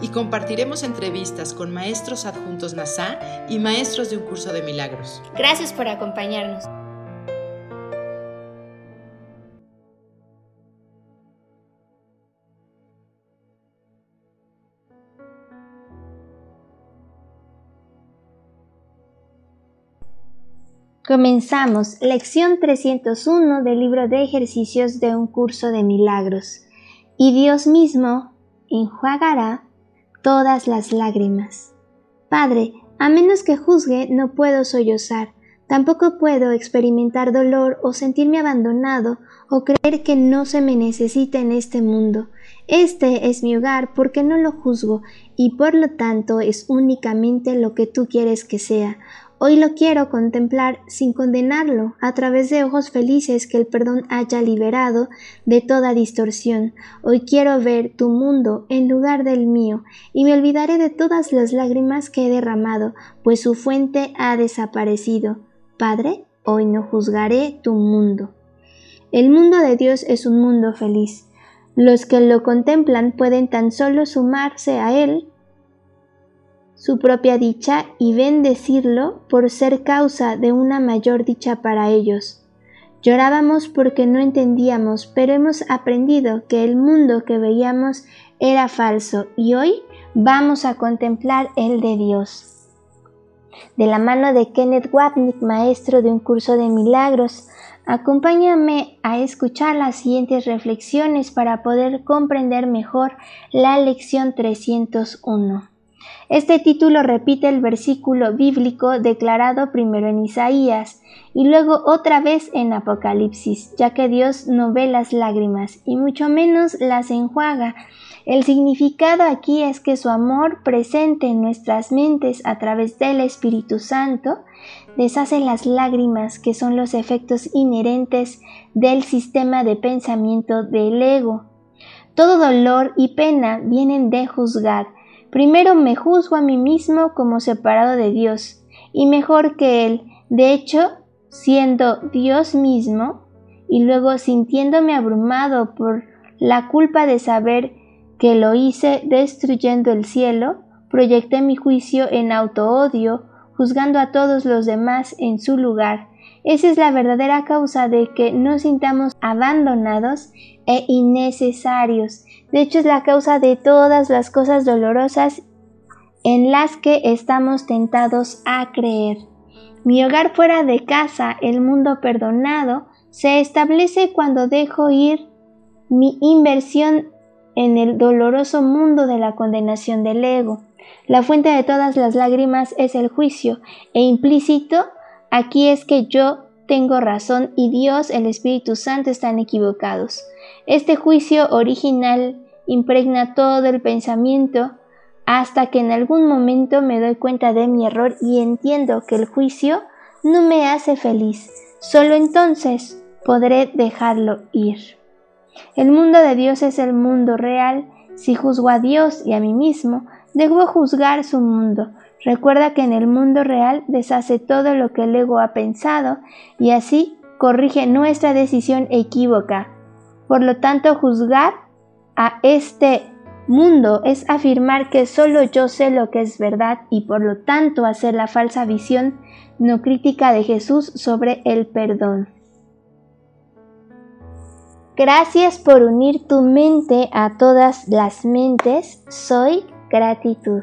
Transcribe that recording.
Y compartiremos entrevistas con maestros adjuntos NASA y maestros de un curso de milagros. Gracias por acompañarnos. Comenzamos lección 301 del libro de ejercicios de un curso de milagros. Y Dios mismo enjuagará todas las lágrimas. Padre, a menos que juzgue, no puedo sollozar, tampoco puedo experimentar dolor o sentirme abandonado o creer que no se me necesita en este mundo. Este es mi hogar porque no lo juzgo y por lo tanto es únicamente lo que tú quieres que sea, Hoy lo quiero contemplar sin condenarlo, a través de ojos felices que el perdón haya liberado de toda distorsión. Hoy quiero ver tu mundo en lugar del mío, y me olvidaré de todas las lágrimas que he derramado, pues su fuente ha desaparecido. Padre, hoy no juzgaré tu mundo. El mundo de Dios es un mundo feliz. Los que lo contemplan pueden tan solo sumarse a él su propia dicha y bendecirlo por ser causa de una mayor dicha para ellos. Llorábamos porque no entendíamos, pero hemos aprendido que el mundo que veíamos era falso y hoy vamos a contemplar el de Dios. De la mano de Kenneth Wapnick, maestro de un curso de milagros, acompáñame a escuchar las siguientes reflexiones para poder comprender mejor la lección 301. Este título repite el versículo bíblico declarado primero en Isaías y luego otra vez en Apocalipsis, ya que Dios no ve las lágrimas y mucho menos las enjuaga. El significado aquí es que su amor presente en nuestras mentes a través del Espíritu Santo deshace las lágrimas que son los efectos inherentes del sistema de pensamiento del ego. Todo dolor y pena vienen de juzgar, Primero me juzgo a mí mismo como separado de Dios y mejor que Él, de hecho, siendo Dios mismo, y luego sintiéndome abrumado por la culpa de saber que lo hice destruyendo el cielo, proyecté mi juicio en auto-odio, juzgando a todos los demás en su lugar. Esa es la verdadera causa de que nos sintamos abandonados e innecesarios de hecho, es la causa de todas las cosas dolorosas en las que estamos tentados a creer. Mi hogar fuera de casa, el mundo perdonado, se establece cuando dejo ir mi inversión en el doloroso mundo de la condenación del ego. La fuente de todas las lágrimas es el juicio, e implícito aquí es que yo tengo razón y Dios, el Espíritu Santo están equivocados. Este juicio original impregna todo el pensamiento hasta que en algún momento me doy cuenta de mi error y entiendo que el juicio no me hace feliz. Solo entonces podré dejarlo ir. El mundo de Dios es el mundo real. Si juzgo a Dios y a mí mismo, debo juzgar su mundo. Recuerda que en el mundo real deshace todo lo que el ego ha pensado y así corrige nuestra decisión equívoca. Por lo tanto, juzgar a este mundo es afirmar que solo yo sé lo que es verdad y por lo tanto hacer la falsa visión no crítica de Jesús sobre el perdón. Gracias por unir tu mente a todas las mentes. Soy gratitud.